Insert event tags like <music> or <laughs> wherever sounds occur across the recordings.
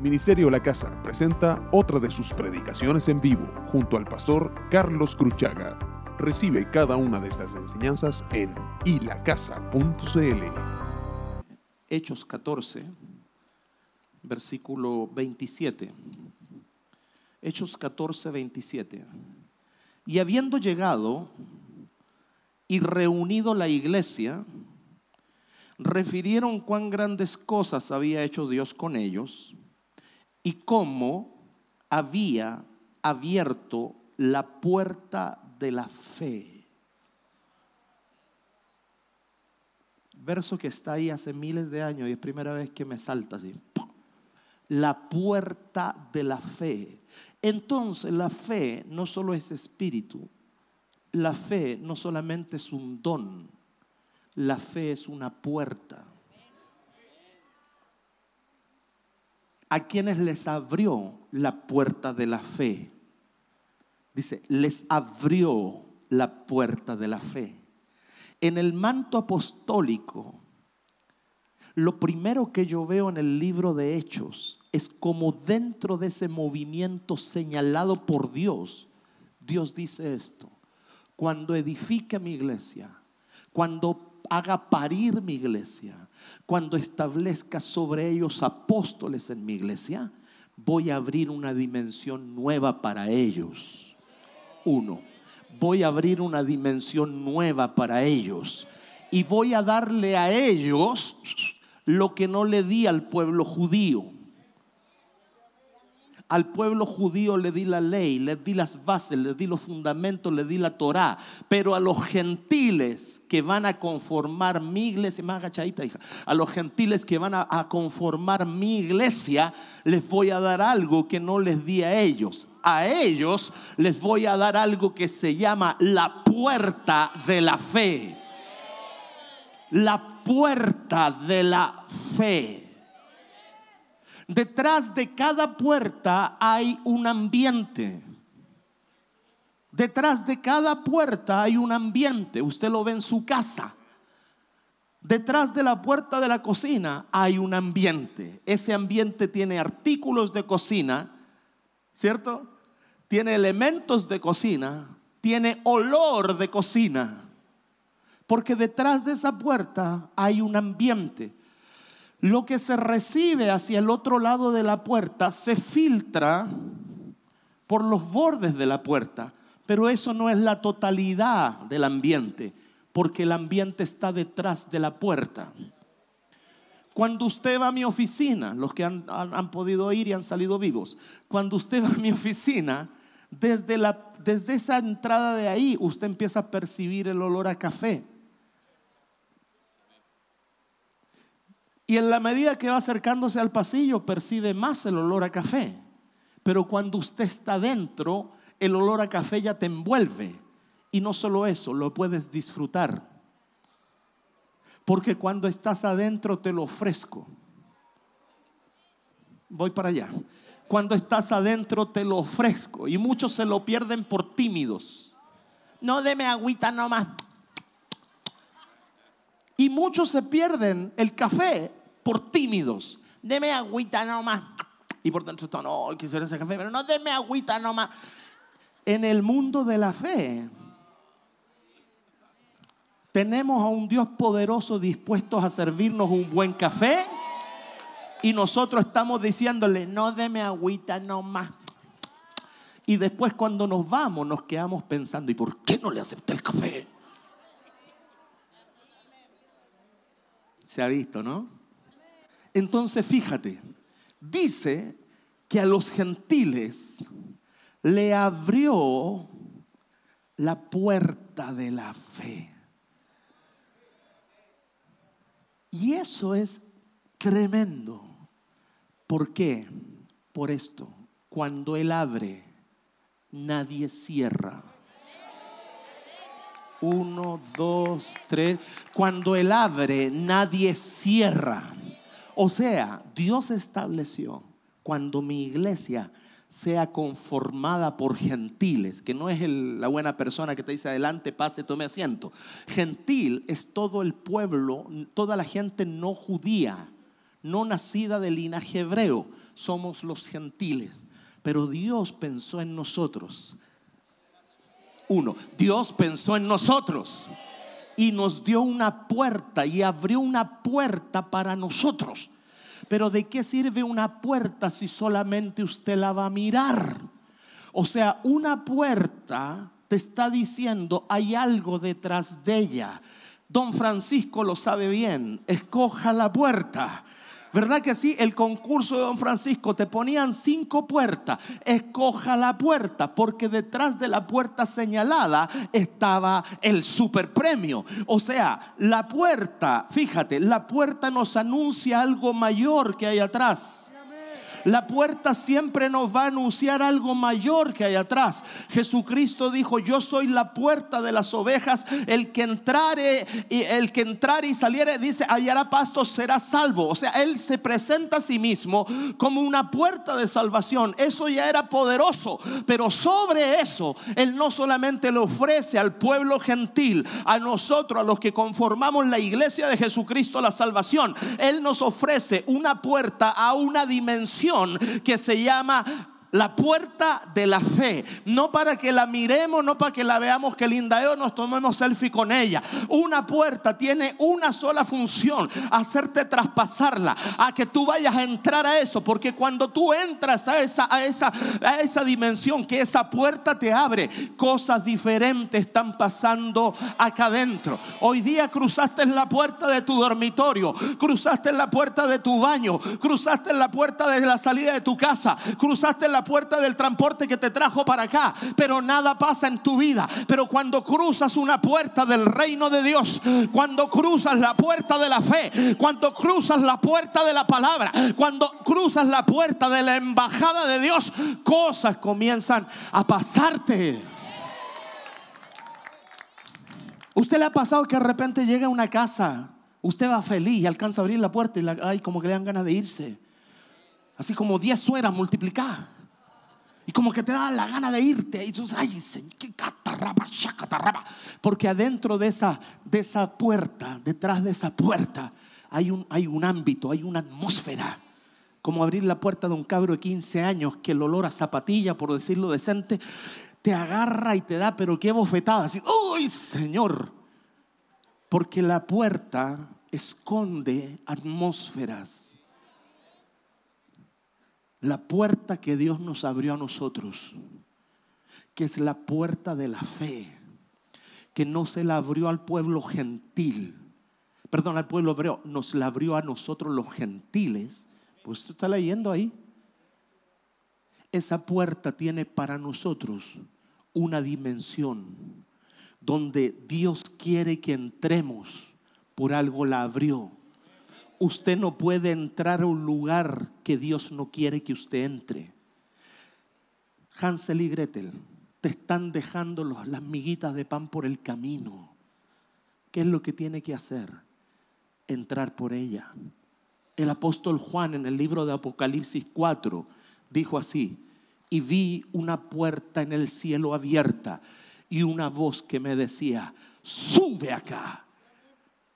Ministerio La Casa presenta otra de sus predicaciones en vivo junto al pastor Carlos Cruchaga. Recibe cada una de estas enseñanzas en ilacasa.cl. Hechos 14, versículo 27. Hechos 14, 27. Y habiendo llegado y reunido la iglesia, refirieron cuán grandes cosas había hecho Dios con ellos y cómo había abierto la puerta de la fe. Verso que está ahí hace miles de años y es primera vez que me salta así. La puerta de la fe. Entonces la fe no solo es espíritu, la fe no solamente es un don, la fe es una puerta. A quienes les abrió la puerta de la fe. Dice, les abrió la puerta de la fe. En el manto apostólico, lo primero que yo veo en el libro de Hechos es como dentro de ese movimiento señalado por Dios, Dios dice esto, cuando edifique mi iglesia, cuando haga parir mi iglesia, cuando establezca sobre ellos apóstoles en mi iglesia, voy a abrir una dimensión nueva para ellos. Uno, voy a abrir una dimensión nueva para ellos. Y voy a darle a ellos lo que no le di al pueblo judío. Al pueblo judío le di la ley, le di las bases, le di los fundamentos, le di la Torah. Pero a los gentiles que van a conformar mi iglesia, agachadita, hija, a los gentiles que van a conformar mi iglesia, les voy a dar algo que no les di a ellos. A ellos les voy a dar algo que se llama la puerta de la fe. La puerta de la fe. Detrás de cada puerta hay un ambiente. Detrás de cada puerta hay un ambiente. Usted lo ve en su casa. Detrás de la puerta de la cocina hay un ambiente. Ese ambiente tiene artículos de cocina, ¿cierto? Tiene elementos de cocina, tiene olor de cocina. Porque detrás de esa puerta hay un ambiente. Lo que se recibe hacia el otro lado de la puerta se filtra por los bordes de la puerta, pero eso no es la totalidad del ambiente, porque el ambiente está detrás de la puerta. Cuando usted va a mi oficina, los que han, han, podido ir y han salido vivos, cuando usted va a mi oficina, desde, la, desde esa entrada de ahí, usted empieza a percibir el olor a café. Y en la medida que va acercándose al pasillo, percibe más el olor a café. Pero cuando usted está dentro, el olor a café ya te envuelve. Y no solo eso, lo puedes disfrutar. Porque cuando estás adentro te lo ofrezco. Voy para allá. Cuando estás adentro te lo ofrezco. Y muchos se lo pierden por tímidos. No deme agüita nomás. Y muchos se pierden el café por tímidos. Deme agüita nomás. Y por dentro están, no, quisiera ese café, pero no deme agüita nomás. En el mundo de la fe, tenemos a un Dios poderoso dispuesto a servirnos un buen café. Y nosotros estamos diciéndole, no deme agüita nomás. Y después cuando nos vamos nos quedamos pensando, ¿y por qué no le acepté el café? Se ha visto, ¿no? Entonces fíjate, dice que a los gentiles le abrió la puerta de la fe. Y eso es tremendo. ¿Por qué? Por esto. Cuando Él abre, nadie cierra. Uno, dos, tres. Cuando Él abre, nadie cierra. O sea, Dios estableció cuando mi iglesia sea conformada por gentiles, que no es la buena persona que te dice adelante, pase, tome asiento. Gentil es todo el pueblo, toda la gente no judía, no nacida de linaje hebreo, somos los gentiles. Pero Dios pensó en nosotros. Uno, Dios pensó en nosotros y nos dio una puerta y abrió una puerta para nosotros. Pero ¿de qué sirve una puerta si solamente usted la va a mirar? O sea, una puerta te está diciendo hay algo detrás de ella. Don Francisco lo sabe bien, escoja la puerta. ¿Verdad que sí? El concurso de Don Francisco te ponían cinco puertas. Escoja la puerta, porque detrás de la puerta señalada estaba el super premio. O sea, la puerta, fíjate, la puerta nos anuncia algo mayor que hay atrás. La puerta siempre nos va a anunciar algo mayor que hay atrás. Jesucristo dijo, yo soy la puerta de las ovejas. El que entrare y el que entrare y saliere, dice, hallará pasto, será salvo. O sea, Él se presenta a sí mismo como una puerta de salvación. Eso ya era poderoso. Pero sobre eso, Él no solamente le ofrece al pueblo gentil, a nosotros, a los que conformamos la iglesia de Jesucristo, la salvación. Él nos ofrece una puerta a una dimensión que se llama la puerta de la fe. No para que la miremos, no para que la veamos que linda es nos tomemos selfie con ella. Una puerta tiene una sola función, hacerte traspasarla, a que tú vayas a entrar a eso, porque cuando tú entras a esa, a esa, a esa dimensión que esa puerta te abre, cosas diferentes están pasando acá adentro. Hoy día cruzaste la puerta de tu dormitorio, cruzaste la puerta de tu baño, cruzaste la puerta de la salida de tu casa, cruzaste en puerta del transporte que te trajo para acá, pero nada pasa en tu vida. Pero cuando cruzas una puerta del reino de Dios, cuando cruzas la puerta de la fe, cuando cruzas la puerta de la palabra, cuando cruzas la puerta de la embajada de Dios, cosas comienzan a pasarte. ¿Usted le ha pasado que de repente llega a una casa, usted va feliz y alcanza a abrir la puerta y como que le dan ganas de irse? Así como 10 sueras multiplicadas. Y como que te da la gana de irte. Y dices, ay, qué catarraba, catarraba. Porque adentro de esa, de esa puerta, detrás de esa puerta, hay un, hay un ámbito, hay una atmósfera. Como abrir la puerta de un cabro de 15 años que el olor a zapatilla, por decirlo decente, te agarra y te da, pero qué bofetada. Así, uy, Señor. Porque la puerta esconde atmósferas la puerta que Dios nos abrió a nosotros, que es la puerta de la fe, que no se la abrió al pueblo gentil, perdón, al pueblo hebreo, nos la abrió a nosotros los gentiles. Pues usted está leyendo ahí. Esa puerta tiene para nosotros una dimensión donde Dios quiere que entremos, por algo la abrió usted no puede entrar a un lugar que Dios no quiere que usted entre. Hansel y Gretel te están dejando las miguitas de pan por el camino. ¿Qué es lo que tiene que hacer? Entrar por ella. El apóstol Juan en el libro de Apocalipsis 4 dijo así, y vi una puerta en el cielo abierta y una voz que me decía, sube acá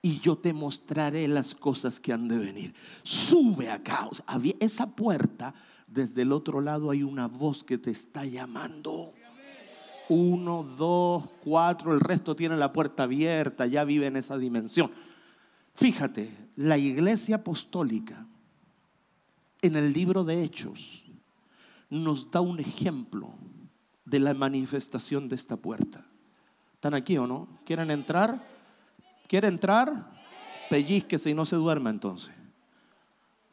y yo te mostraré las cosas que han de venir. Sube acá. esa puerta, desde el otro lado hay una voz que te está llamando. Uno, dos, cuatro, el resto tiene la puerta abierta, ya vive en esa dimensión. Fíjate, la iglesia apostólica en el libro de Hechos nos da un ejemplo de la manifestación de esta puerta. ¿Están aquí o no? ¿Quieren entrar? ¿Quiere entrar? Pellizquese y no se duerma entonces.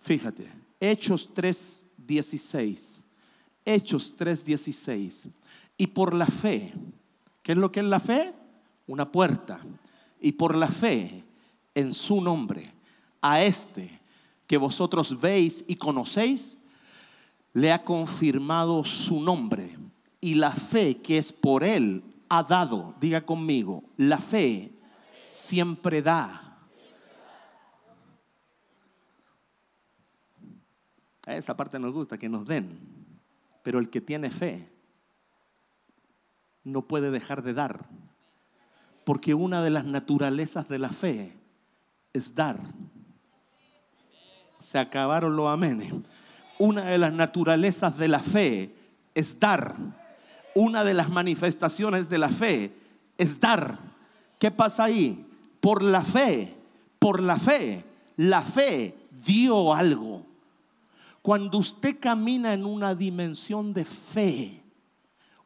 Fíjate, Hechos 3:16. Hechos 3:16. Y por la fe, ¿qué es lo que es la fe? Una puerta. Y por la fe en su nombre, a este que vosotros veis y conocéis, le ha confirmado su nombre. Y la fe que es por él ha dado, diga conmigo, la fe siempre da. A esa parte nos gusta, que nos den. Pero el que tiene fe no puede dejar de dar. Porque una de las naturalezas de la fe es dar. Se acabaron los amenes. Una de las naturalezas de la fe es dar. Una de las manifestaciones de la fe es dar. ¿Qué pasa ahí? Por la fe, por la fe, la fe dio algo. Cuando usted camina en una dimensión de fe,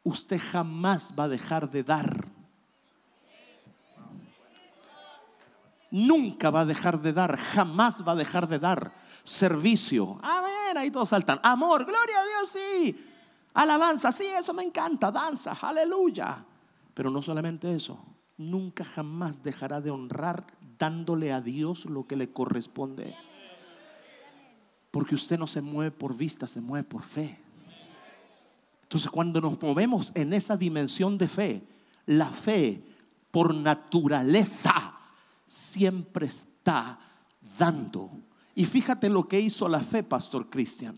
usted jamás va a dejar de dar. Nunca va a dejar de dar, jamás va a dejar de dar servicio. Amén, ahí todos saltan. Amor, gloria a Dios, sí. Alabanza, sí, eso me encanta. Danza, aleluya. Pero no solamente eso, nunca jamás dejará de honrar dándole a Dios lo que le corresponde. Porque usted no se mueve por vista, se mueve por fe. Entonces cuando nos movemos en esa dimensión de fe, la fe por naturaleza siempre está dando. Y fíjate lo que hizo la fe, Pastor Cristian.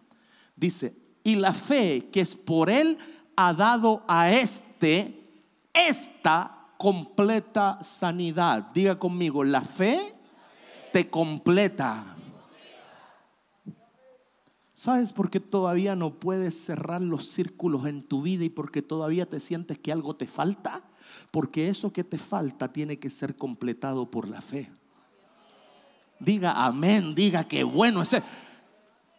Dice, y la fe que es por él ha dado a este esta completa sanidad. Diga conmigo, la fe te completa. ¿Sabes por qué todavía no puedes cerrar los círculos en tu vida y porque todavía te sientes que algo te falta? Porque eso que te falta tiene que ser completado por la fe. Diga amén, diga que bueno ese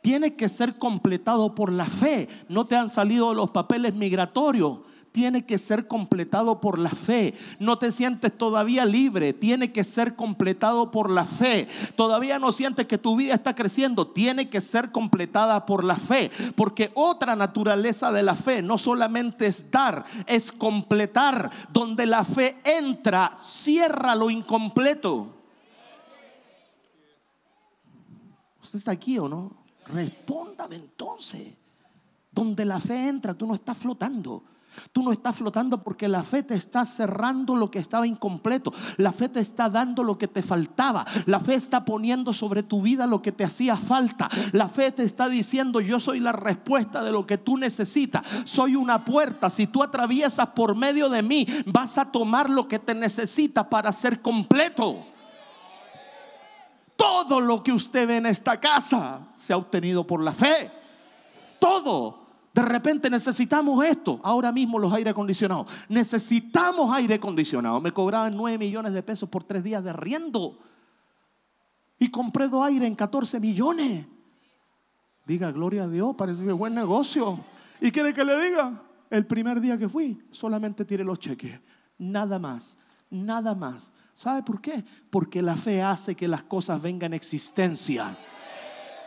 tiene que ser completado por la fe. No te han salido los papeles migratorios tiene que ser completado por la fe. No te sientes todavía libre, tiene que ser completado por la fe. Todavía no sientes que tu vida está creciendo, tiene que ser completada por la fe. Porque otra naturaleza de la fe no solamente es dar, es completar. Donde la fe entra, cierra lo incompleto. ¿Usted está aquí o no? Respóndame entonces. Donde la fe entra, tú no estás flotando. Tú no estás flotando porque la fe te está cerrando lo que estaba incompleto. La fe te está dando lo que te faltaba. La fe está poniendo sobre tu vida lo que te hacía falta. La fe te está diciendo, yo soy la respuesta de lo que tú necesitas. Soy una puerta. Si tú atraviesas por medio de mí, vas a tomar lo que te necesita para ser completo. Todo lo que usted ve en esta casa se ha obtenido por la fe. Todo. De repente necesitamos esto. Ahora mismo los aire acondicionados. Necesitamos aire acondicionado. Me cobraban 9 millones de pesos por tres días de riendo. Y compré dos aire en 14 millones. Diga, gloria a Dios, parece que buen negocio. ¿Y quiere que le diga? El primer día que fui, solamente tiré los cheques. Nada más, nada más. ¿Sabe por qué? Porque la fe hace que las cosas vengan a existencia.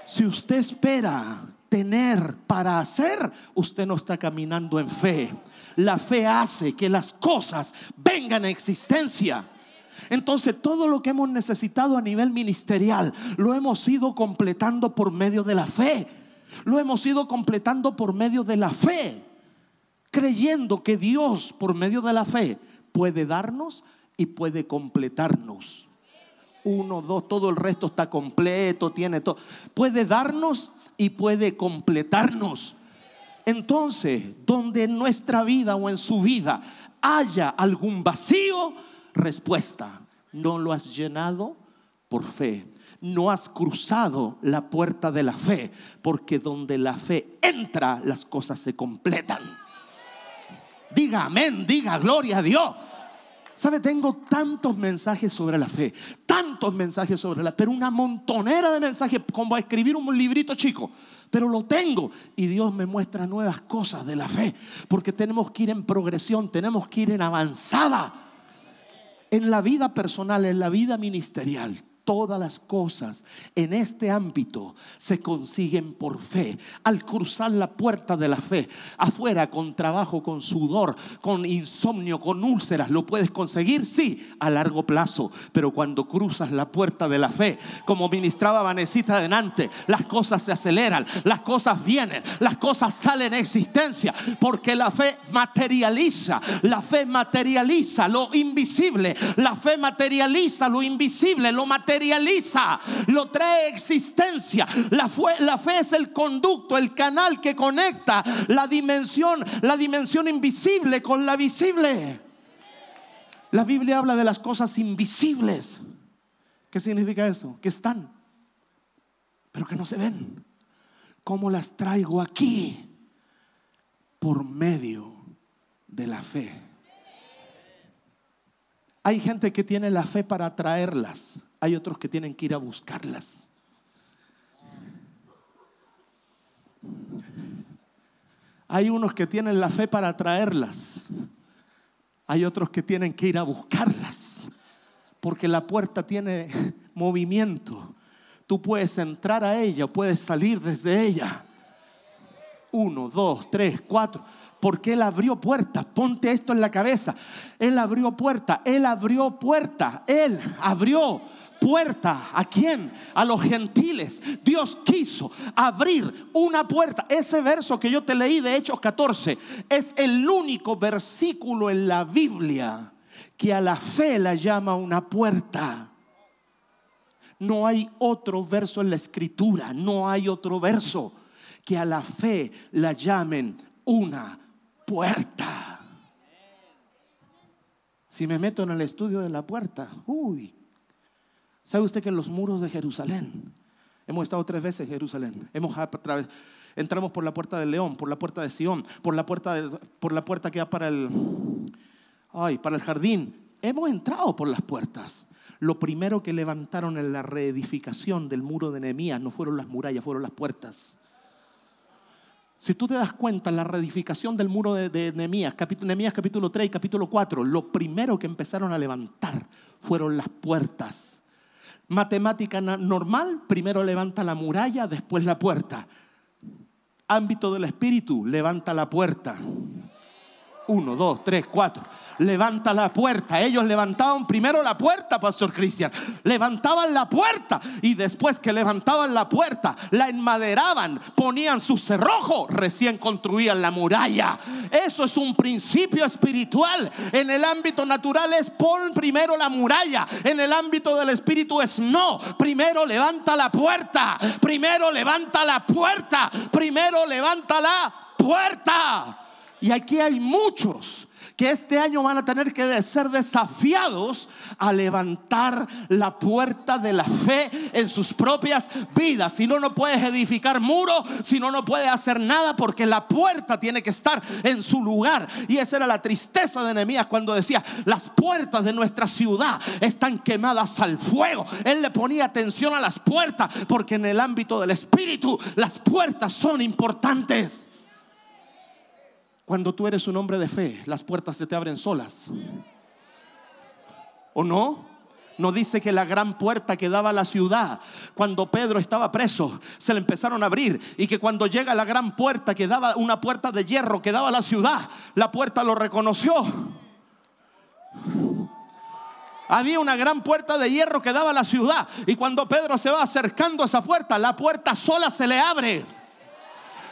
Si usted espera tener para hacer, usted no está caminando en fe. La fe hace que las cosas vengan a existencia. Entonces todo lo que hemos necesitado a nivel ministerial lo hemos ido completando por medio de la fe. Lo hemos ido completando por medio de la fe. Creyendo que Dios por medio de la fe puede darnos y puede completarnos. Uno, dos, todo el resto está completo, tiene todo. Puede darnos y puede completarnos. Entonces, donde en nuestra vida o en su vida haya algún vacío, respuesta, no lo has llenado por fe. No has cruzado la puerta de la fe, porque donde la fe entra, las cosas se completan. Diga amén, diga gloria a Dios. ¿Sabe? Tengo tantos mensajes sobre la fe, tantos mensajes sobre la fe, pero una montonera de mensajes como a escribir un librito chico. Pero lo tengo y Dios me muestra nuevas cosas de la fe, porque tenemos que ir en progresión, tenemos que ir en avanzada en la vida personal, en la vida ministerial todas las cosas en este ámbito se consiguen por fe. Al cruzar la puerta de la fe, afuera con trabajo, con sudor, con insomnio, con úlceras, ¿lo puedes conseguir? Sí, a largo plazo. Pero cuando cruzas la puerta de la fe, como ministraba Vanesita adelante, las cosas se aceleran, las cosas vienen, las cosas salen en existencia, porque la fe materializa, la fe materializa lo invisible, la fe materializa lo invisible, lo materializa materializa, lo trae existencia. La, la fe es el conducto, el canal que conecta la dimensión, la dimensión invisible con la visible. La Biblia habla de las cosas invisibles. ¿Qué significa eso? Que están. pero que no se ven. ¿Cómo las traigo aquí? Por medio de la fe. Hay gente que tiene la fe para atraerlas, hay otros que tienen que ir a buscarlas. Hay unos que tienen la fe para atraerlas, hay otros que tienen que ir a buscarlas, porque la puerta tiene movimiento. Tú puedes entrar a ella, puedes salir desde ella. Uno, dos, tres, cuatro porque Él abrió puertas. Ponte esto en la cabeza. Él abrió puerta, Él abrió puerta, Él abrió puerta. ¿A quién? A los gentiles. Dios quiso abrir una puerta. Ese verso que yo te leí de Hechos 14 es el único versículo en la Biblia que a la fe la llama una puerta. No hay otro verso en la escritura, no hay otro verso que a la fe la llamen una puerta. Si me meto en el estudio de la puerta, uy, ¿sabe usted que en los muros de Jerusalén, hemos estado tres veces en Jerusalén, hemos entramos por la puerta del león, por la puerta de Sión, por la puerta, por la puerta que da para el, ay, para el jardín, hemos entrado por las puertas. Lo primero que levantaron en la reedificación del muro de Nehemías no fueron las murallas, fueron las puertas. Si tú te das cuenta, la reedificación del muro de, de Nehemías, capítulo, capítulo 3 y capítulo 4, lo primero que empezaron a levantar fueron las puertas. Matemática normal, primero levanta la muralla, después la puerta. Ámbito del espíritu, levanta la puerta. Uno, dos, tres, cuatro. Levanta la puerta. Ellos levantaban primero la puerta, Pastor Cristian. Levantaban la puerta y después que levantaban la puerta, la enmaderaban, ponían su cerrojo, recién construían la muralla. Eso es un principio espiritual. En el ámbito natural es pon primero la muralla. En el ámbito del espíritu es no. Primero levanta la puerta. Primero levanta la puerta. Primero levanta la puerta. Y aquí hay muchos que este año van a tener que ser desafiados a levantar la puerta de la fe en sus propias vidas. Si no, no puedes edificar muro, si no, no puedes hacer nada porque la puerta tiene que estar en su lugar. Y esa era la tristeza de Nehemías cuando decía, las puertas de nuestra ciudad están quemadas al fuego. Él le ponía atención a las puertas porque en el ámbito del espíritu las puertas son importantes. Cuando tú eres un hombre de fe, las puertas se te abren solas. ¿O no? No dice que la gran puerta que daba a la ciudad, cuando Pedro estaba preso, se le empezaron a abrir. Y que cuando llega la gran puerta que daba una puerta de hierro que daba a la ciudad, la puerta lo reconoció. Había una gran puerta de hierro que daba a la ciudad. Y cuando Pedro se va acercando a esa puerta, la puerta sola se le abre.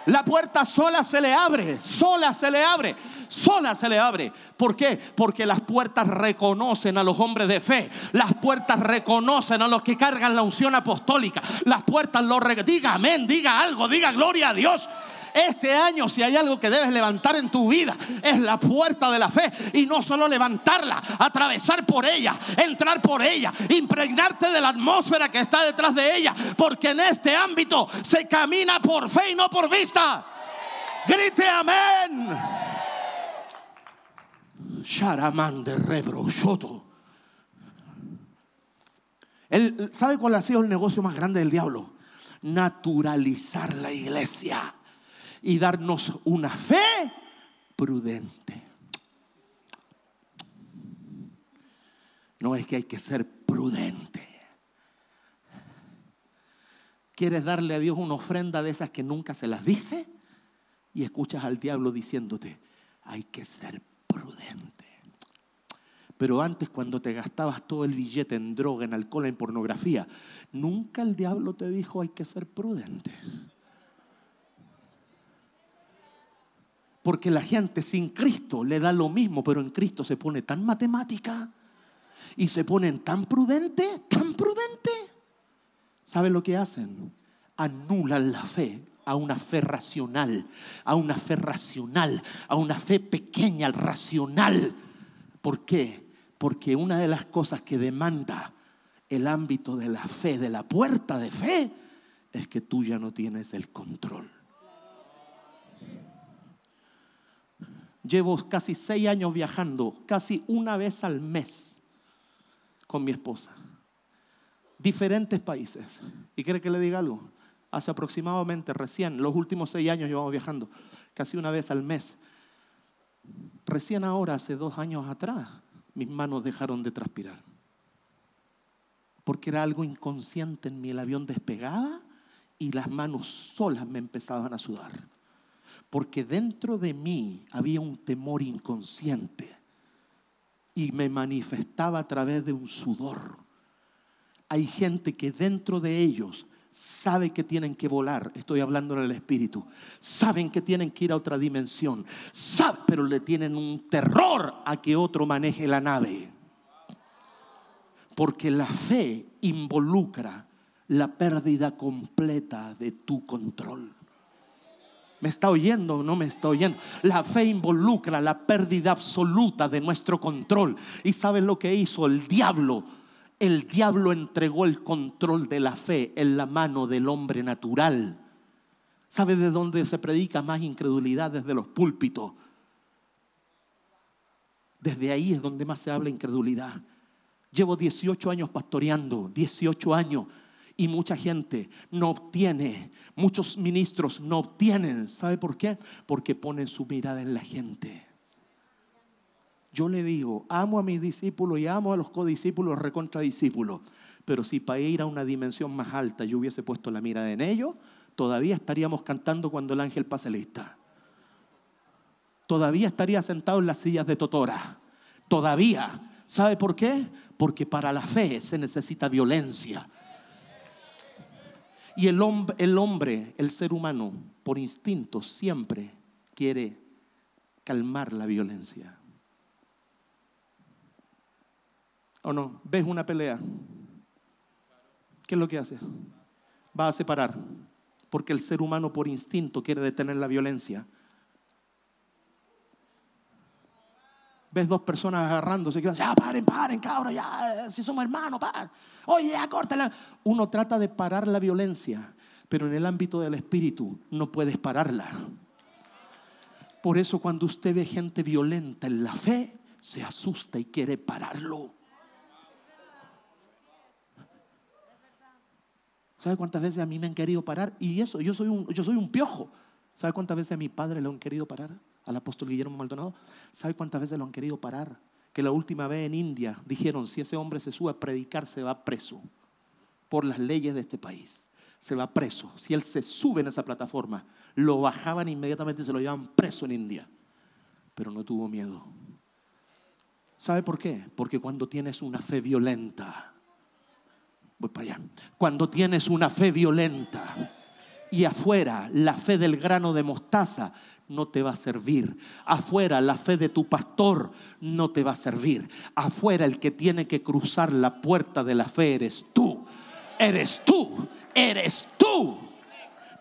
La puerta sola se le abre, sola se le abre, sola se le abre. ¿Por qué? Porque las puertas reconocen a los hombres de fe. Las puertas reconocen a los que cargan la unción apostólica. Las puertas lo diga amén, diga algo, diga gloria a Dios. Este año, si hay algo que debes levantar en tu vida, es la puerta de la fe. Y no solo levantarla, atravesar por ella, entrar por ella, impregnarte de la atmósfera que está detrás de ella. Porque en este ámbito se camina por fe y no por vista. Grite amén. Sharamán de ¿Sabe cuál ha sido el negocio más grande del diablo? Naturalizar la iglesia y darnos una fe prudente. No es que hay que ser prudente. ¿Quieres darle a Dios una ofrenda de esas que nunca se las dice? Y escuchas al diablo diciéndote, hay que ser prudente. Pero antes cuando te gastabas todo el billete en droga, en alcohol, en pornografía, nunca el diablo te dijo hay que ser prudente. Porque la gente sin Cristo le da lo mismo, pero en Cristo se pone tan matemática y se ponen tan prudente, tan prudente. ¿Saben lo que hacen? Anulan la fe a una fe racional, a una fe racional, a una fe pequeña, racional. ¿Por qué? Porque una de las cosas que demanda el ámbito de la fe, de la puerta de fe, es que tú ya no tienes el control. Llevo casi seis años viajando, casi una vez al mes con mi esposa. Diferentes países. ¿Y quiere que le diga algo? Hace aproximadamente recién, los últimos seis años llevamos viajando, casi una vez al mes. Recién ahora, hace dos años atrás, mis manos dejaron de transpirar. Porque era algo inconsciente en mí. El avión despegaba y las manos solas me empezaban a sudar. Porque dentro de mí había un temor inconsciente y me manifestaba a través de un sudor. Hay gente que dentro de ellos sabe que tienen que volar, estoy hablando en el espíritu, saben que tienen que ir a otra dimensión, saben, pero le tienen un terror a que otro maneje la nave. Porque la fe involucra la pérdida completa de tu control. ¿Me está oyendo o no me está oyendo? La fe involucra la pérdida absoluta de nuestro control. ¿Y saben lo que hizo el diablo? El diablo entregó el control de la fe en la mano del hombre natural. ¿Sabe de dónde se predica más incredulidad? Desde los púlpitos. Desde ahí es donde más se habla incredulidad. Llevo 18 años pastoreando, 18 años, y mucha gente no obtiene, muchos ministros no obtienen. ¿Sabe por qué? Porque ponen su mirada en la gente. Yo le digo, amo a mis discípulos y amo a los codiscípulos, recontradiscípulos. Pero si para ir a una dimensión más alta yo hubiese puesto la mirada en ellos, todavía estaríamos cantando cuando el ángel pase lista. Todavía estaría sentado en las sillas de Totora. Todavía. ¿Sabe por qué? Porque para la fe se necesita violencia. Y el hombre, el hombre, el ser humano, por instinto, siempre quiere calmar la violencia. ¿O no? ¿Ves una pelea? ¿Qué es lo que hace? Va a separar. Porque el ser humano por instinto quiere detener la violencia. Ves dos personas agarrándose, que ya paren, paren, cabros, ya, si somos hermanos, paren. Oye, ya, córtala. Uno trata de parar la violencia, pero en el ámbito del espíritu no puedes pararla. Por eso cuando usted ve gente violenta en la fe, se asusta y quiere pararlo. ¿Sabe cuántas veces a mí me han querido parar? Y eso, yo soy un, yo soy un piojo. ¿Sabe cuántas veces a mi padre le han querido parar? Al apóstol Guillermo Maldonado, ¿sabe cuántas veces lo han querido parar? Que la última vez en India dijeron, si ese hombre se sube a predicar, se va preso por las leyes de este país. Se va preso. Si él se sube en esa plataforma, lo bajaban inmediatamente y se lo llevaban preso en India. Pero no tuvo miedo. ¿Sabe por qué? Porque cuando tienes una fe violenta, voy para allá, cuando tienes una fe violenta y afuera la fe del grano de mostaza, no te va a servir. Afuera la fe de tu pastor no te va a servir. Afuera el que tiene que cruzar la puerta de la fe eres tú. Eres tú. Eres tú.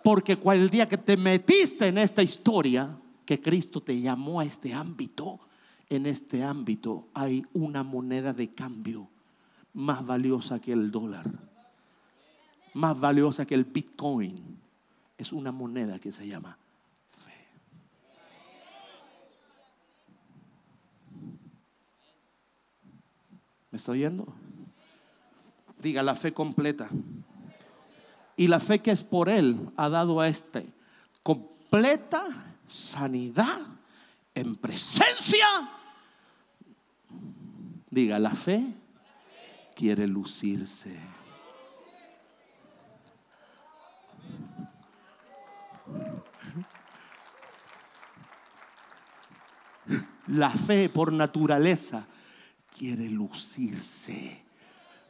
Porque cual día que te metiste en esta historia, que Cristo te llamó a este ámbito, en este ámbito hay una moneda de cambio más valiosa que el dólar, más valiosa que el Bitcoin. Es una moneda que se llama ¿Me está oyendo? Diga la fe completa. Y la fe que es por Él ha dado a este completa sanidad en presencia. Diga, la fe quiere lucirse. La fe por naturaleza quiere lucirse.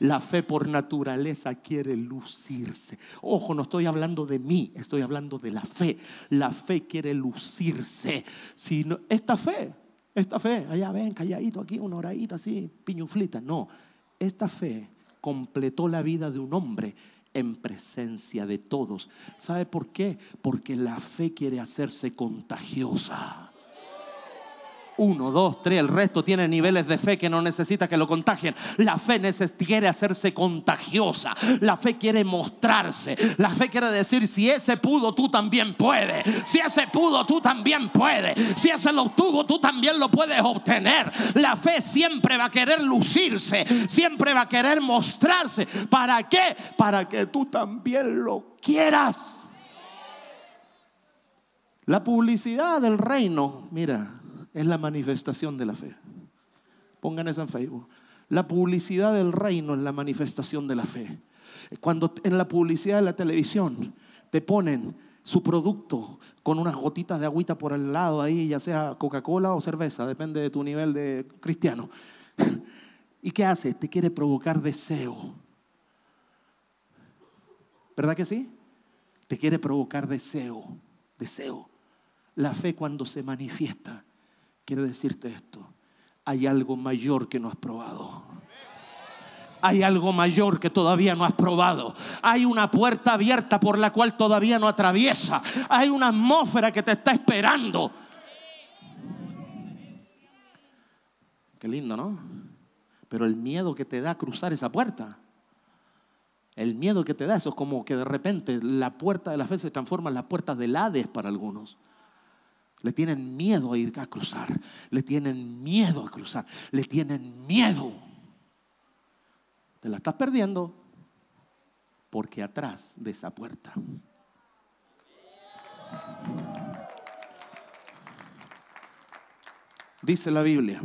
La fe por naturaleza quiere lucirse. Ojo, no estoy hablando de mí, estoy hablando de la fe. La fe quiere lucirse. Si esta fe, esta fe, allá ven, calladito aquí, una horadita así, piñuflita. No, esta fe completó la vida de un hombre en presencia de todos. ¿Sabe por qué? Porque la fe quiere hacerse contagiosa. Uno, dos, tres. El resto tiene niveles de fe que no necesita que lo contagien. La fe quiere hacerse contagiosa. La fe quiere mostrarse. La fe quiere decir, si ese pudo, tú también puedes. Si ese pudo, tú también puedes. Si ese lo obtuvo, tú también lo puedes obtener. La fe siempre va a querer lucirse. Siempre va a querer mostrarse. ¿Para qué? Para que tú también lo quieras. La publicidad del reino, mira, es la manifestación de la fe. Pongan eso en Facebook. La publicidad del reino es la manifestación de la fe. Cuando en la publicidad de la televisión te ponen su producto con unas gotitas de agüita por el lado ahí, ya sea Coca-Cola o cerveza, depende de tu nivel de cristiano. <laughs> ¿Y qué hace? Te quiere provocar deseo. ¿Verdad que sí? Te quiere provocar deseo, deseo. La fe cuando se manifiesta quiere decirte esto. Hay algo mayor que no has probado. Hay algo mayor que todavía no has probado. Hay una puerta abierta por la cual todavía no atraviesa. Hay una atmósfera que te está esperando. Qué lindo, ¿no? Pero el miedo que te da cruzar esa puerta. El miedo que te da, eso es como que de repente la puerta de la fe se transforma en la puerta del Hades para algunos. Le tienen miedo a ir a cruzar. Le tienen miedo a cruzar. Le tienen miedo. Te la estás perdiendo porque atrás de esa puerta. Dice la Biblia.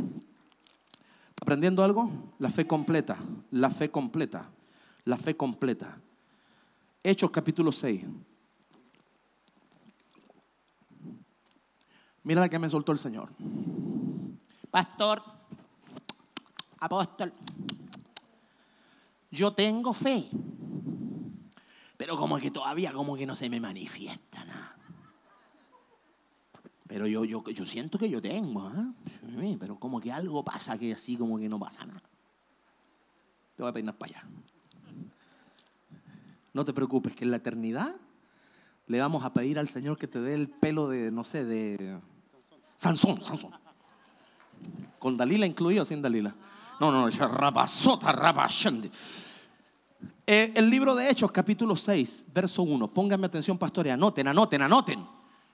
¿Aprendiendo algo? La fe completa. La fe completa. La fe completa. Hechos capítulo 6. Mira la que me soltó el Señor. Pastor, apóstol, yo tengo fe, pero como que todavía como que no se me manifiesta nada. Pero yo, yo, yo siento que yo tengo, ¿eh? pero como que algo pasa que así como que no pasa nada. Te voy a peinar para allá. No te preocupes, que en la eternidad le vamos a pedir al Señor que te dé el pelo de, no sé, de Sansón, Sansón. Con Dalila incluido sin Dalila. No, no, rapazota, rapashandi. Eh, el libro de Hechos, capítulo 6, verso 1. Pónganme atención, pastores. Anoten, anoten, anoten.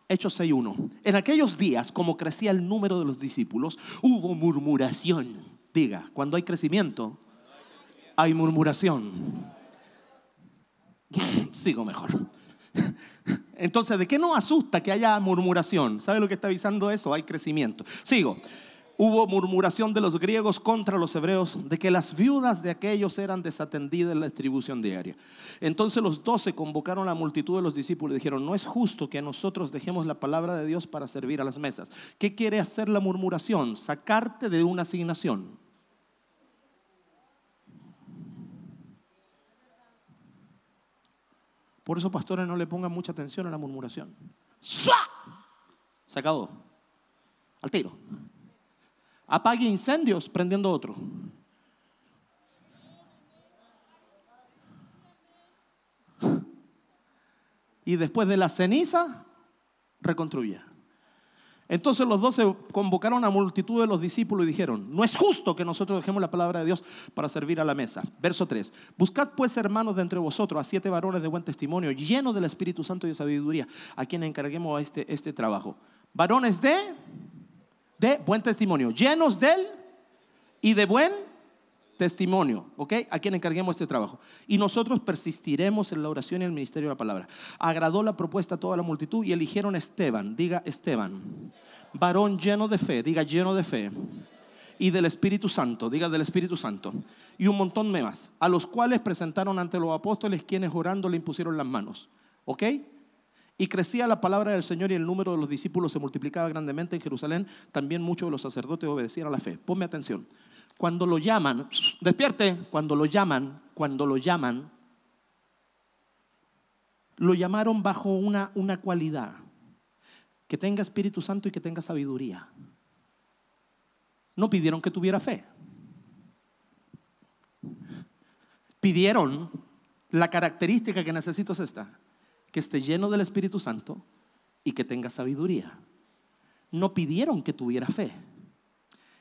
Hechos 6.1. En aquellos días, como crecía el número de los discípulos, hubo murmuración. Diga, cuando hay crecimiento, hay murmuración. Sigo mejor. Entonces, ¿de qué nos asusta que haya murmuración? ¿Sabe lo que está avisando eso? Hay crecimiento. Sigo. Hubo murmuración de los griegos contra los hebreos de que las viudas de aquellos eran desatendidas en la distribución diaria. Entonces los doce convocaron a la multitud de los discípulos y dijeron, no es justo que nosotros dejemos la palabra de Dios para servir a las mesas. ¿Qué quiere hacer la murmuración? Sacarte de una asignación. Por eso, pastores, no le pongan mucha atención a la murmuración. Se acabó. Al tiro. Apague incendios prendiendo otro. Y después de la ceniza, reconstruya. Entonces los doce convocaron a multitud de los discípulos y dijeron, no es justo que nosotros dejemos la palabra de Dios para servir a la mesa. Verso 3, buscad pues hermanos de entre vosotros a siete varones de buen testimonio, llenos del Espíritu Santo y de sabiduría, a quienes encarguemos este, este trabajo. Varones de, de buen testimonio, llenos del y de buen testimonio, ¿ok? A quien encarguemos este trabajo. Y nosotros persistiremos en la oración y el ministerio de la palabra. Agradó la propuesta a toda la multitud y eligieron a Esteban, diga Esteban varón lleno de fe, diga lleno de fe, y del Espíritu Santo, diga del Espíritu Santo, y un montón más, a los cuales presentaron ante los apóstoles quienes orando le impusieron las manos. ¿Ok? Y crecía la palabra del Señor y el número de los discípulos se multiplicaba grandemente en Jerusalén. También muchos de los sacerdotes obedecían a la fe. Ponme atención. Cuando lo llaman, despierte, cuando lo llaman, cuando lo llaman, lo llamaron bajo una, una cualidad que tenga Espíritu Santo y que tenga sabiduría. No pidieron que tuviera fe. Pidieron la característica que necesito es esta, que esté lleno del Espíritu Santo y que tenga sabiduría. No pidieron que tuviera fe,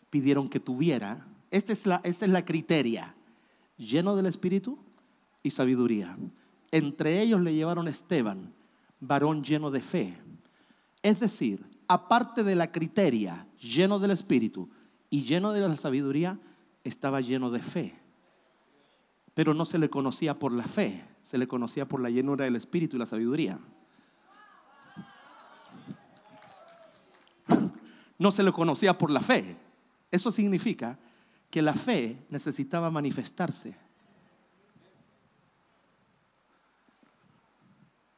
pidieron que tuviera. Esta es la, esta es la criteria. Lleno del Espíritu y sabiduría. Entre ellos le llevaron Esteban, varón lleno de fe. Es decir, aparte de la criteria, lleno del Espíritu y lleno de la sabiduría, estaba lleno de fe. Pero no se le conocía por la fe, se le conocía por la llenura del Espíritu y la sabiduría. No se le conocía por la fe. Eso significa que la fe necesitaba manifestarse.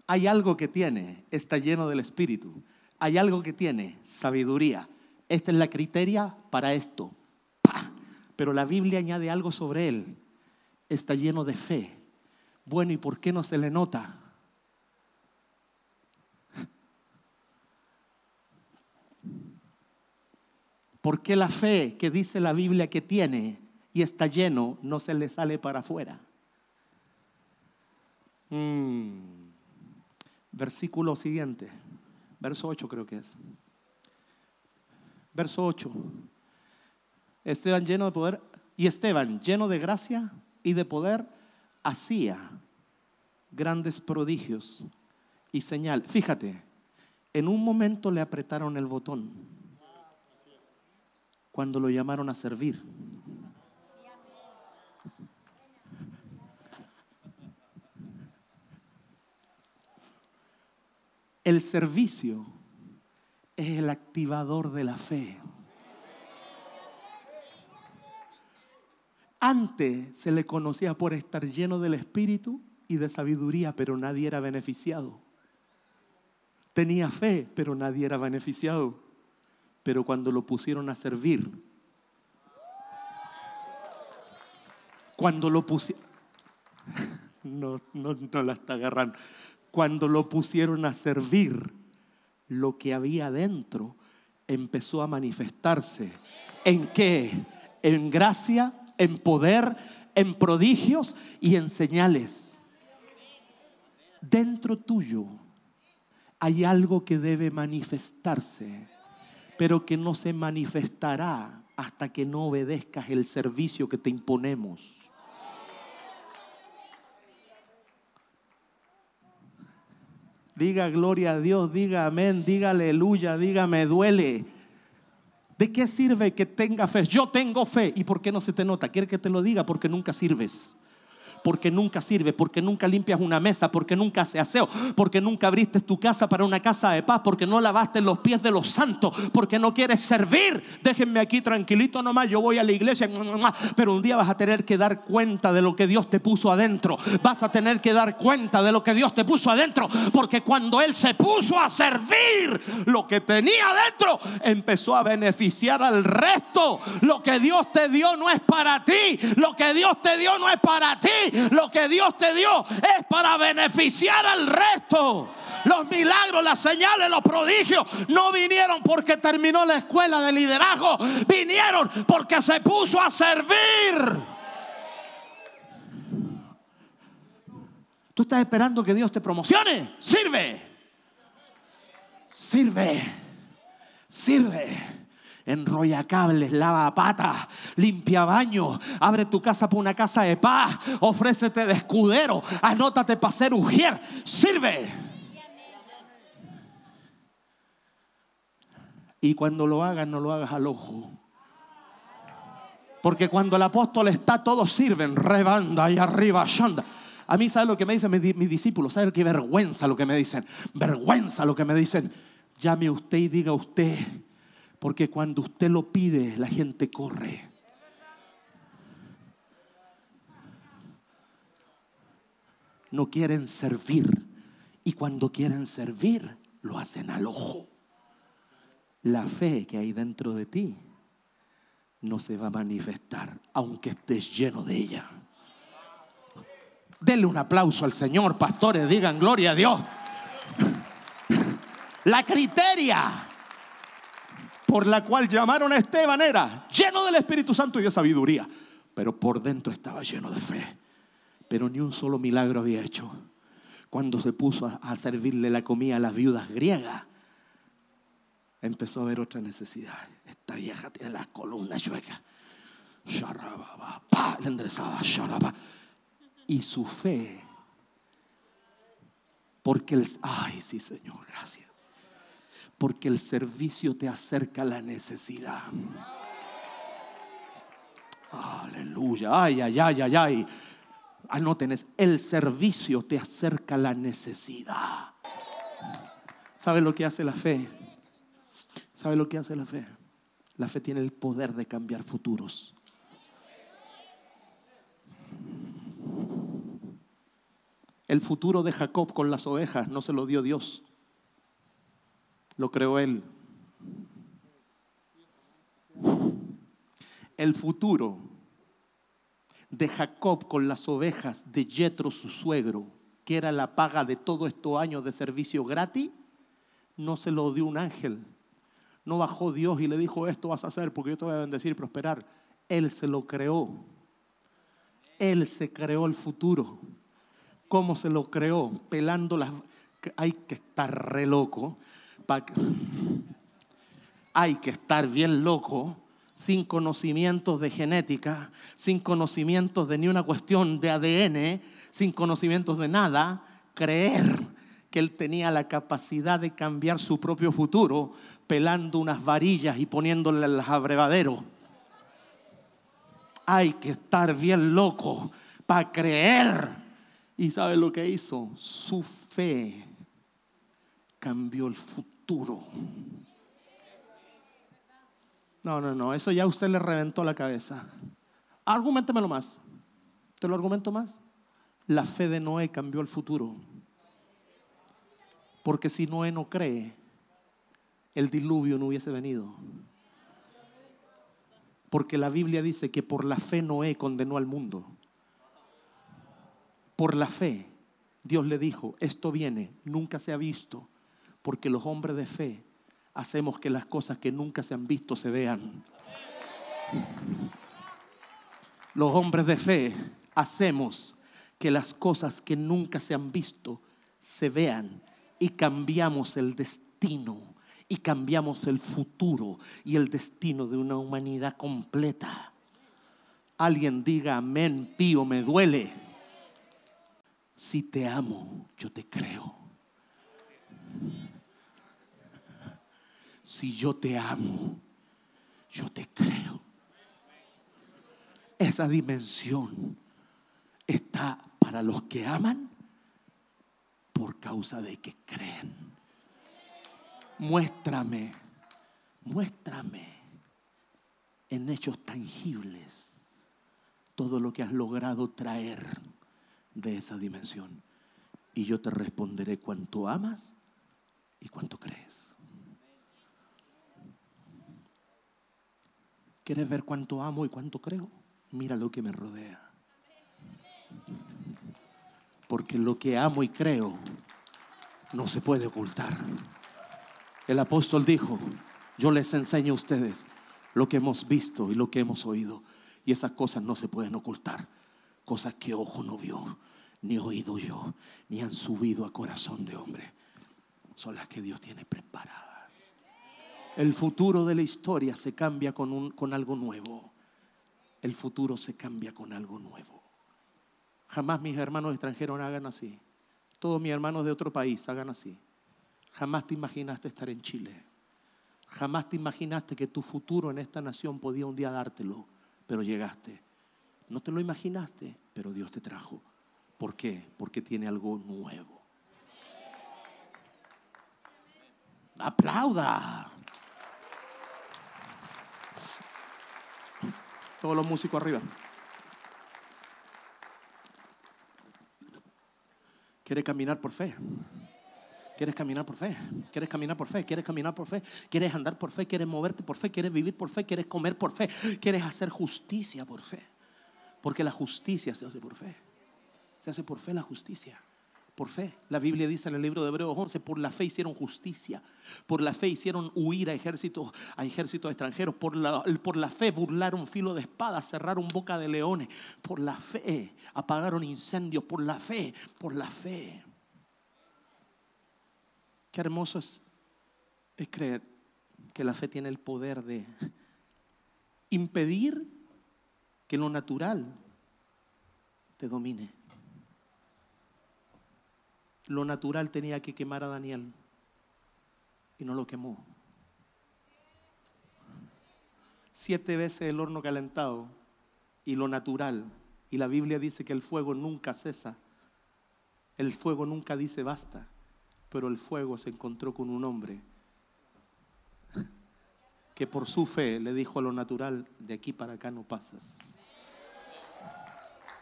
Hay algo que tiene, está lleno del Espíritu. Hay algo que tiene, sabiduría. Esta es la criteria para esto. Pero la Biblia añade algo sobre él. Está lleno de fe. Bueno, ¿y por qué no se le nota? ¿Por qué la fe que dice la Biblia que tiene y está lleno no se le sale para afuera? Mm. Versículo siguiente, verso 8 creo que es. Verso 8. Esteban lleno de poder y Esteban lleno de gracia y de poder hacía grandes prodigios y señal. Fíjate, en un momento le apretaron el botón cuando lo llamaron a servir. El servicio es el activador de la fe. Antes se le conocía por estar lleno del Espíritu y de sabiduría, pero nadie era beneficiado. Tenía fe, pero nadie era beneficiado. Pero cuando lo pusieron a servir, cuando lo pusieron, <laughs> no, no, no cuando lo pusieron a servir, lo que había dentro empezó a manifestarse. ¿En qué? En gracia, en poder, en prodigios y en señales. Dentro tuyo hay algo que debe manifestarse, pero que no se manifestará hasta que no obedezcas el servicio que te imponemos. Diga gloria a Dios, diga amén, diga aleluya, diga me duele. ¿De qué sirve que tenga fe? Yo tengo fe. ¿Y por qué no se te nota? Quiere que te lo diga porque nunca sirves porque nunca sirve, porque nunca limpias una mesa, porque nunca hace aseo, porque nunca abriste tu casa para una casa de paz, porque no lavaste los pies de los santos, porque no quieres servir. Déjenme aquí tranquilito nomás, yo voy a la iglesia, pero un día vas a tener que dar cuenta de lo que Dios te puso adentro. Vas a tener que dar cuenta de lo que Dios te puso adentro, porque cuando Él se puso a servir lo que tenía adentro, empezó a beneficiar al resto. Lo que Dios te dio no es para ti, lo que Dios te dio no es para ti, lo que Dios te dio es para beneficiar al resto. Los milagros, las señales, los prodigios no vinieron porque terminó la escuela de liderazgo, vinieron porque se puso a servir. Tú estás esperando que Dios te promocione. Sirve. Sirve. Sirve enrolla cables, lava patas, limpia baño, abre tu casa para una casa de paz, ofrécete de escudero, anótate para ser ujier, sirve. Y cuando lo hagas, no lo hagas al ojo. Porque cuando el apóstol está, todos sirven, rebanda y arriba, shanda. A mí, ¿sabe lo que me dicen mis, discípulos? ¿Sabe qué vergüenza lo que me dicen? Vergüenza lo que me dicen. Llame usted y diga usted porque cuando usted lo pide, la gente corre. No quieren servir. Y cuando quieren servir, lo hacen al ojo. La fe que hay dentro de ti no se va a manifestar, aunque estés lleno de ella. Denle un aplauso al Señor, pastores, digan gloria a Dios. La criteria por la cual llamaron a Esteban era lleno del Espíritu Santo y de sabiduría, pero por dentro estaba lleno de fe. Pero ni un solo milagro había hecho. Cuando se puso a servirle la comida a las viudas griegas, empezó a ver otra necesidad. Esta vieja tiene las columnas chuecas. Le enderezaba. Y su fe. Porque el. Ay, sí, Señor, gracias. Porque el servicio te acerca a la necesidad. Aleluya. Ay, ay, ay, ay, ay. Anoten, el servicio te acerca a la necesidad. ¿Sabe lo que hace la fe? ¿Sabe lo que hace la fe? La fe tiene el poder de cambiar futuros. El futuro de Jacob con las ovejas no se lo dio Dios. Lo creó él. El futuro de Jacob con las ovejas de Jetro su suegro, que era la paga de todos estos años de servicio gratis, no se lo dio un ángel. No bajó Dios y le dijo, esto vas a hacer porque yo te voy a bendecir y prosperar. Él se lo creó. Él se creó el futuro. ¿Cómo se lo creó? Pelando las... Hay que estar re loco. Hay que estar bien loco sin conocimientos de genética, sin conocimientos de ni una cuestión de ADN, sin conocimientos de nada, creer que él tenía la capacidad de cambiar su propio futuro pelando unas varillas y poniéndole los abrevaderos. Hay que estar bien loco para creer. ¿Y sabe lo que hizo? Su fe cambió el futuro. No, no, no, eso ya usted le reventó la cabeza. Argumentémelo más. ¿Te lo argumento más? La fe de Noé cambió el futuro. Porque si Noé no cree, el diluvio no hubiese venido. Porque la Biblia dice que por la fe Noé condenó al mundo. Por la fe Dios le dijo, esto viene, nunca se ha visto, porque los hombres de fe hacemos que las cosas que nunca se han visto se vean. Los hombres de fe hacemos que las cosas que nunca se han visto se vean y cambiamos el destino y cambiamos el futuro y el destino de una humanidad completa. Alguien diga amén, pío, me duele. Si te amo, yo te creo. Si yo te amo, yo te creo. Esa dimensión está para los que aman por causa de que creen. Muéstrame, muéstrame en hechos tangibles todo lo que has logrado traer de esa dimensión. Y yo te responderé cuánto amas y cuánto crees. ¿Quieres ver cuánto amo y cuánto creo? Mira lo que me rodea. Porque lo que amo y creo no se puede ocultar. El apóstol dijo, yo les enseño a ustedes lo que hemos visto y lo que hemos oído. Y esas cosas no se pueden ocultar. Cosas que ojo no vio, ni oído yo, ni han subido a corazón de hombre. Son las que Dios tiene preparadas. El futuro de la historia se cambia con, un, con algo nuevo. El futuro se cambia con algo nuevo. Jamás mis hermanos extranjeros hagan así. Todos mis hermanos de otro país hagan así. Jamás te imaginaste estar en Chile. Jamás te imaginaste que tu futuro en esta nación podía un día dártelo, pero llegaste. No te lo imaginaste, pero Dios te trajo. ¿Por qué? Porque tiene algo nuevo. Aplauda. Todos los músicos arriba. Quiere caminar por fe. Quieres caminar por fe, quieres caminar por fe, quieres caminar por fe, quieres andar por fe, quieres moverte por fe, quieres vivir por fe, quieres comer por fe, quieres hacer justicia por fe. Porque la justicia se hace por fe. Se hace por fe la justicia. Por fe. La Biblia dice en el libro de Hebreos 11, por la fe hicieron justicia. Por la fe hicieron huir a ejércitos, a ejércitos extranjeros. Por la, por la fe burlaron filo de espada, cerraron boca de leones. Por la fe apagaron incendios. Por la fe, por la fe. Qué hermoso es, es creer. que la fe tiene el poder de impedir que lo natural te domine. Lo natural tenía que quemar a Daniel y no lo quemó. Siete veces el horno calentado y lo natural. Y la Biblia dice que el fuego nunca cesa. El fuego nunca dice basta. Pero el fuego se encontró con un hombre que por su fe le dijo a lo natural, de aquí para acá no pasas.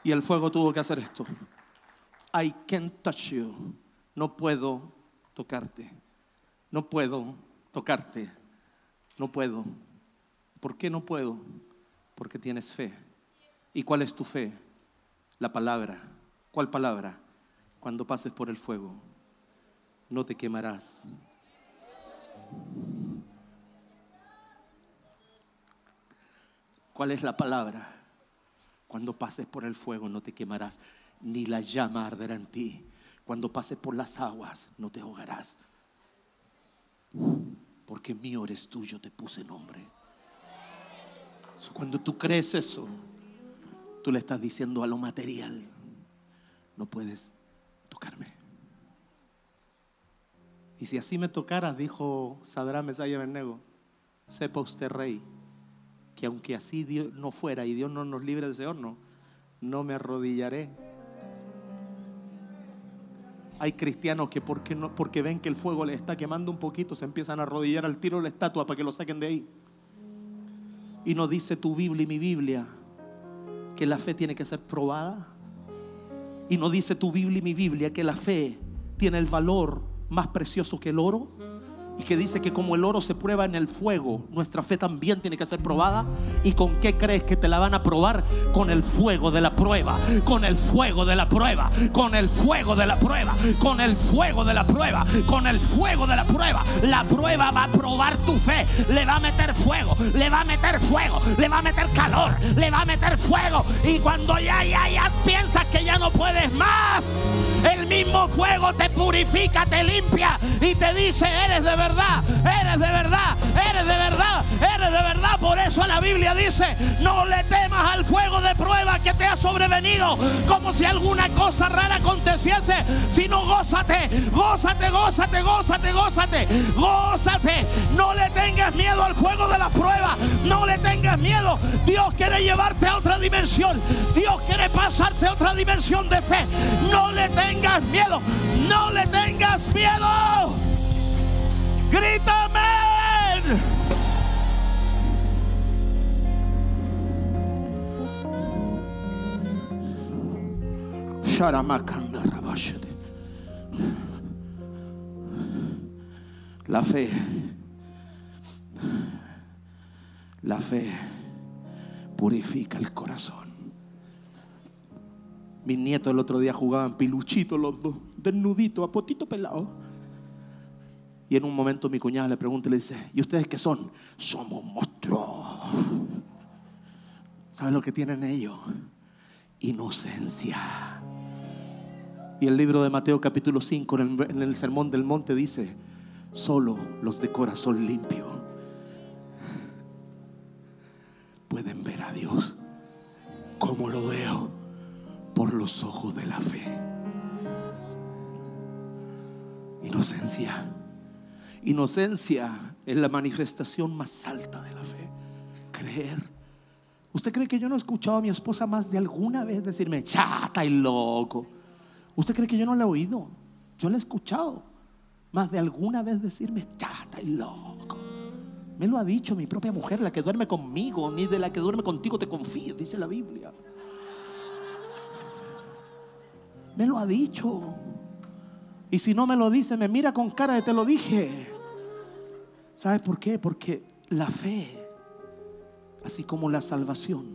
Y el fuego tuvo que hacer esto. I can't touch you. No puedo tocarte. No puedo tocarte. No puedo. ¿Por qué no puedo? Porque tienes fe. ¿Y cuál es tu fe? La palabra. ¿Cuál palabra? Cuando pases por el fuego, no te quemarás. ¿Cuál es la palabra? Cuando pases por el fuego no te quemarás, ni la llama arderá en ti. Cuando pases por las aguas no te ahogarás. Porque mío eres tú, yo te puse nombre. Cuando tú crees eso, tú le estás diciendo a lo material, no puedes tocarme. Y si así me tocara, dijo Sadrán Mesaya Benego, sepa usted rey, que aunque así Dios no fuera y Dios no nos libre de ese horno, no me arrodillaré. Hay cristianos que porque, no, porque ven que el fuego les está quemando un poquito, se empiezan a arrodillar al tiro de la estatua para que lo saquen de ahí. Y no dice tu Biblia y mi Biblia que la fe tiene que ser probada. Y no dice tu Biblia y mi Biblia que la fe tiene el valor más precioso que el oro y que dice que como el oro se prueba en el fuego, nuestra fe también tiene que ser probada. ¿Y con qué crees que te la van a probar? Con el fuego de la prueba, con el fuego de la prueba, con el fuego de la prueba, con el fuego de la prueba, con el fuego de la prueba. La prueba va a probar tu fe, le va a meter fuego, le va a meter fuego, le va a meter calor, le va a meter fuego. Y cuando ya, ya, ya piensas que ya no puedes más, el mismo fuego te purifica, te limpia y te dice, eres de verdad, eres de verdad, eres de verdad, eres de verdad. Por eso la Biblia dice, no le temas al fuego de prueba que te ha sobrevenido, como si alguna cosa rara aconteciese, sino gózate, gózate, gózate, gózate, gózate, gózate. No le tengas miedo al fuego de la prueba, no le tengas miedo. Dios quiere llevarte a otra dimensión, Dios quiere pasarte a otra dimensión de fe. No le tengas miedo, no le tengas miedo. Grita amén. La fe, la fe purifica el corazón. Mis nietos el otro día jugaban piluchito los dos, desnuditos, a potito pelado. Y en un momento mi cuñada le pregunta y le dice, ¿y ustedes qué son? Somos monstruos. ¿Saben lo que tienen ellos? Inocencia. Y el libro de Mateo capítulo 5 en el, en el Sermón del Monte dice, solo los de corazón limpio Inocencia es la manifestación más alta de la fe. Creer. ¿Usted cree que yo no he escuchado a mi esposa más de alguna vez decirme chata y loco? ¿Usted cree que yo no la he oído? Yo la he escuchado más de alguna vez decirme chata y loco. Me lo ha dicho mi propia mujer, la que duerme conmigo, ni de la que duerme contigo te confíes, dice la Biblia. Me lo ha dicho. Y si no me lo dice, me mira con cara de te lo dije. ¿Sabes por qué? Porque la fe, así como la salvación,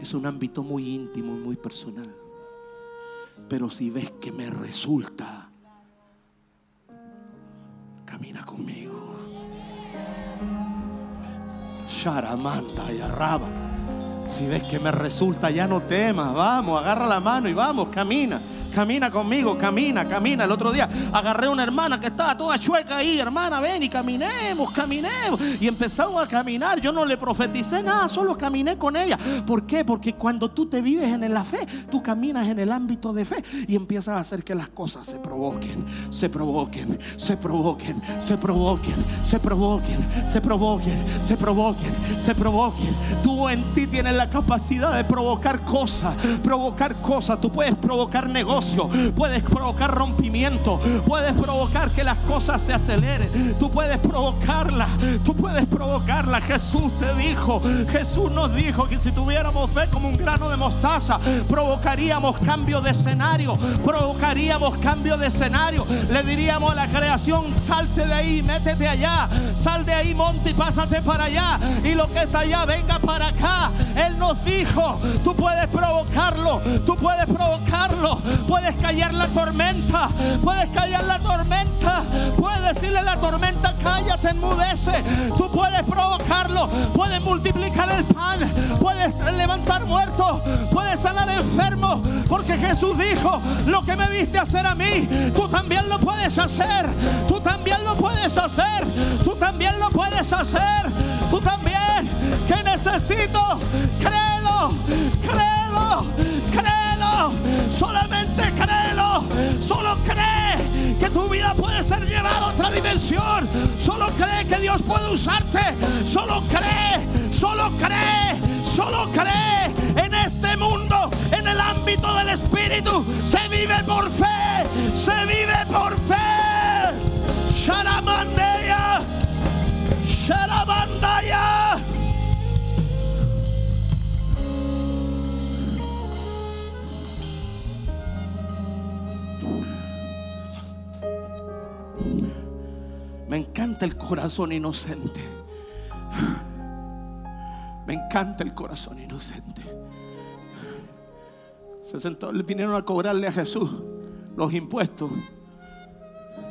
es un ámbito muy íntimo y muy personal. Pero si ves que me resulta, camina conmigo. Sharamanta y. Si ves que me resulta, ya no temas. Vamos, agarra la mano y vamos, camina camina conmigo, camina, camina. El otro día agarré una hermana que estaba toda chueca ahí, hermana, ven y caminemos, caminemos. Y empezamos a caminar. Yo no le profeticé nada, solo caminé con ella. ¿Por qué? Porque cuando tú te vives en la fe, tú caminas en el ámbito de fe y empiezas a hacer que las cosas se provoquen, se provoquen, se provoquen, se provoquen, se provoquen, se provoquen, se provoquen, se provoquen. Tú en ti tienes la capacidad de provocar cosas, provocar cosas. Tú puedes provocar puedes provocar rompimiento, puedes provocar que las cosas se aceleren. Tú puedes provocarla, tú puedes provocarla. Jesús te dijo, Jesús nos dijo que si tuviéramos fe como un grano de mostaza, provocaríamos cambio de escenario, provocaríamos cambio de escenario. Le diríamos a la creación, salte de ahí, métete allá, sal de ahí, monte y pásate para allá. Y lo que está allá, venga para acá. Él nos dijo, tú puedes provocarlo, tú puedes provocarlo, puedes callar la tormenta, puedes callar la tormenta, puedes decirle a la tormenta, cállate, enmudece. Tú puedes provocarlo, puedes multiplicar el pan, puedes levantar muertos, puedes sanar enfermos, porque Jesús dijo, lo que me viste hacer a mí, tú también lo puedes hacer, tú también lo puedes hacer, tú también lo puedes hacer, tú también, que necesito, créelo, créelo, créelo, solamente créelo, solo cree que tu vida puede ser llevada a otra dimensión, solo cree que Dios puede usarte, solo cree, solo cree, solo cree en este mundo, en el ámbito del Espíritu, se vive por fe, se vive por fe. Sharamandeya, Sharamandaya. Me encanta el corazón inocente. Me encanta el corazón inocente. Se sentó, vinieron a cobrarle a Jesús los impuestos.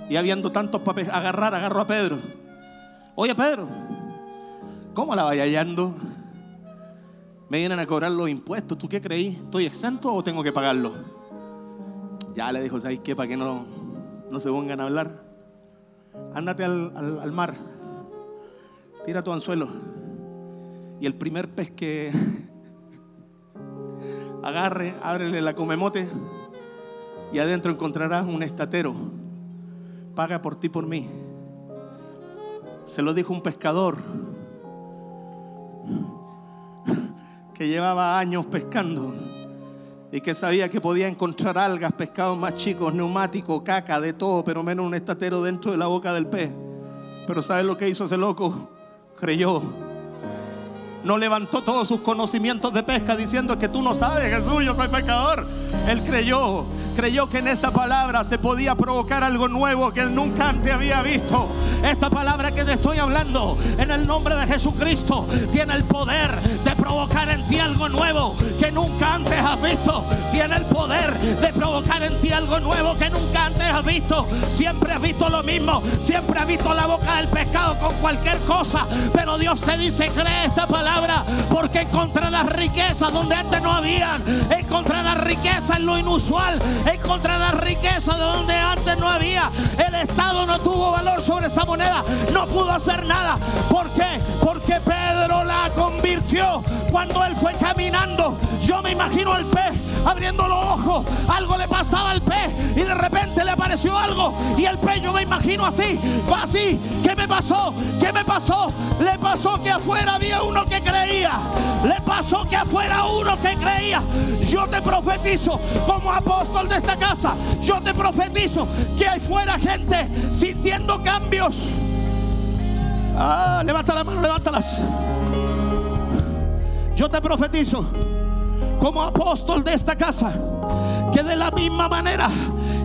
Y habiendo tantos papeles, agarrar, agarró a Pedro. Oye, Pedro, ¿cómo la vaya hallando? Me vienen a cobrar los impuestos. ¿Tú qué creí? ¿Estoy exento o tengo que pagarlo? Ya le dijo, ¿sabes qué? Para que no, no se pongan a hablar. Ándate al, al- mar. Tira tu anzuelo. Y el primer pez que <laughs> agarre, ábrele la comemote. Y adentro encontrarás un estatero. Paga por ti, por mí. Se lo dijo un pescador que llevaba años pescando y que sabía que podía encontrar algas, pescados más chicos, neumáticos, caca, de todo, pero menos un estatero dentro de la boca del pez. Pero ¿sabes lo que hizo ese loco? Creyó. No levantó todos sus conocimientos de pesca diciendo que tú no sabes, Jesús, yo soy pescador. Él creyó, creyó que en esa palabra se podía provocar algo nuevo que él nunca antes había visto. Esta palabra que te estoy hablando, en el nombre de Jesucristo, tiene el poder de provocar en ti algo nuevo que nunca antes has visto. Tiene el poder de provocar en ti algo nuevo que nunca antes has visto. Siempre has visto lo mismo, siempre has visto la boca del pescado con cualquier cosa. Pero Dios te dice, cree esta palabra, porque encontrarás riquezas donde antes no habían. Encontrarás riqueza en lo inusual. Encontrarás riqueza de donde antes no había. El Estado no tuvo valor sobre esa No pudo hacer nada. ¿Por qué? Porque Pedro la convirtió cuando él fue caminando. Yo me imagino al pez abriendo los ojos. Algo le pasaba al pez y de repente le apareció algo. Y el pez, yo me imagino así, así. ¿Qué me pasó? ¿Qué me pasó? Le pasó que afuera había uno que creía. Le pasó que afuera uno que creía. Yo te profetizo como apóstol de esta casa. Yo te profetizo que hay fuera gente sintiendo cambios. Ah, levanta la mano, levántalas. Yo te profetizo como apóstol de esta casa que de la misma manera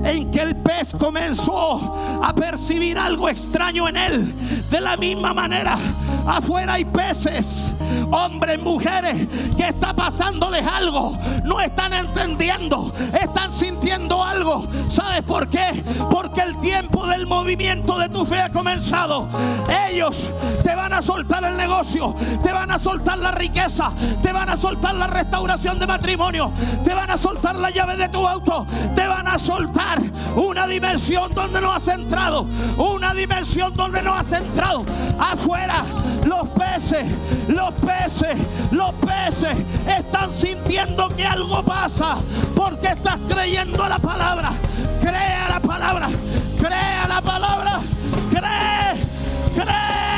en que el pez comenzó a percibir algo extraño en él, De la misma manera, afuera hay peces, hombres, mujeres, que está pasándoles algo. No están entendiendo, están sintiendo algo. ¿Sabes por qué? Porque el tiempo del movimiento de tu fe ha comenzado. Ellos te van a soltar el negocio, te van a soltar la riqueza, te van a soltar la restauración de matrimonio, te van a soltar la llave de tu auto, te van a soltar una dimensión donde no has entrado, una dimensión donde no has entrado. Afuera, los peces, los peces, los peces están sintiendo que algo pasa porque estás creyendo la palabra. Crea la palabra, crea la palabra, cree, cree.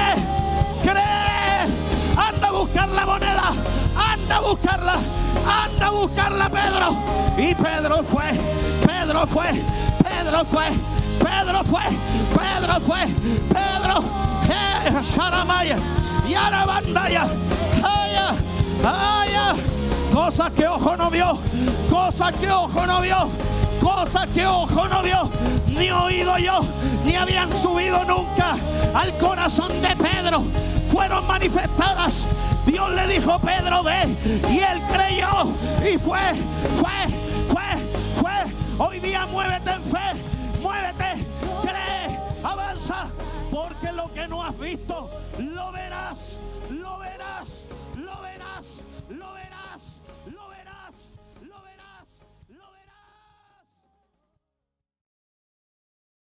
Anda a buscar la moneda, anda a buscarla, anda a buscarla, Pedro. Y Pedro fue, Pedro fue, Pedro fue, Pedro fue, Pedro fue, Pedro. Eh, Sharamaya, Yarabandaya, Aya, Aya. Cosas que ojo no vio, cosas que ojo no vio, cosas que ojo no vio, ni oído yo, ni habían subido nunca al corazón de Pedro. Fueron manifestadas. Dios le dijo, Pedro, ve. Y él creyó. Y fue, fue, fue, fue. Hoy día muévete en fe, muévete, cree, avanza. Porque lo que no has visto, lo verás.